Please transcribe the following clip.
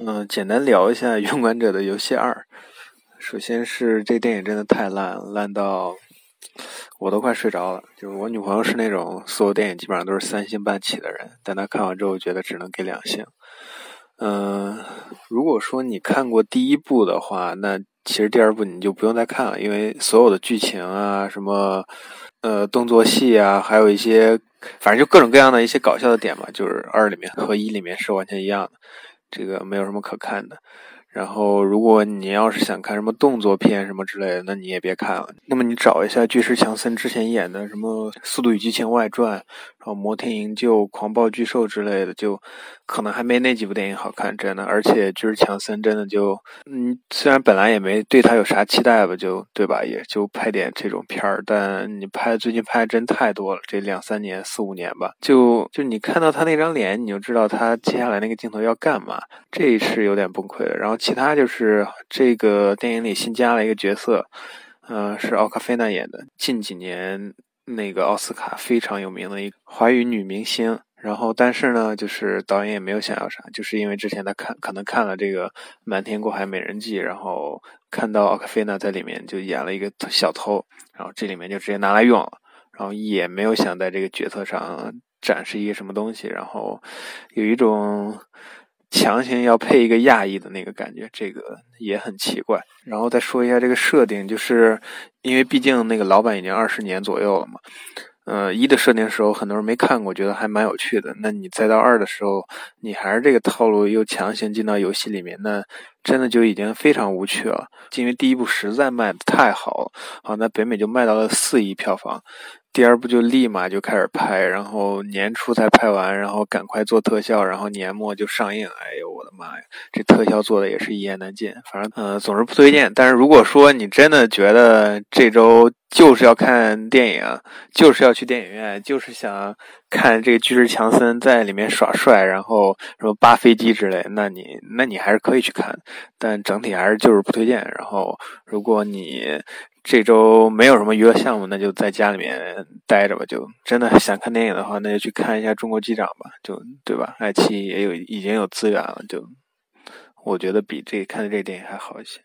嗯，简单聊一下《勇敢者的游戏二》。首先是这电影真的太烂，烂到我都快睡着了。就是我女朋友是那种所有电影基本上都是三星半起的人，但她看完之后觉得只能给两星。嗯，如果说你看过第一部的话，那其实第二部你就不用再看了，因为所有的剧情啊、什么呃动作戏啊，还有一些反正就各种各样的一些搞笑的点嘛，就是二里面和一里面是完全一样的。这个没有什么可看的。然后，如果你要是想看什么动作片什么之类的，那你也别看了。那么你找一下巨石强森之前演的什么《速度与激情外传》，然后《摩天营救》《狂暴巨兽》之类的，就可能还没那几部电影好看，真的。而且巨石强森真的就，嗯，虽然本来也没对他有啥期待吧，就对吧？也就拍点这种片儿，但你拍最近拍的真太多了，这两三年、四五年吧，就就你看到他那张脸，你就知道他接下来那个镜头要干嘛，这是有点崩溃的。然后。其他就是这个电影里新加了一个角色，呃，是奥卡菲娜演的，近几年那个奥斯卡非常有名的一个华语女明星。然后，但是呢，就是导演也没有想要啥，就是因为之前他看可能看了这个《瞒天过海：美人计》，然后看到奥卡菲娜在里面就演了一个小偷，然后这里面就直接拿来用了，然后也没有想在这个角色上展示一个什么东西，然后有一种。强行要配一个亚裔的那个感觉，这个也很奇怪。然后再说一下这个设定，就是因为毕竟那个老板已经二十年左右了嘛。呃，一的设定时候很多人没看过，觉得还蛮有趣的。那你再到二的时候，你还是这个套路，又强行进到游戏里面，那真的就已经非常无趣了。因为第一部实在卖的太好了，好，那北美就卖到了四亿票房。第二部就立马就开始拍，然后年初才拍完，然后赶快做特效，然后年末就上映。哎呦我的妈呀，这特效做的也是一言难尽。反正呃，总是不推荐。但是如果说你真的觉得这周就是要看电影，就是要去电影院，就是想看这个巨石强森在里面耍帅，然后什么扒飞机之类，那你那你还是可以去看。但整体还是就是不推荐。然后如果你。这周没有什么娱乐项目，那就在家里面待着吧。就真的想看电影的话，那就去看一下《中国机长》吧，就对吧？爱奇艺也有已经有资源了，就我觉得比这看的这个电影还好一些。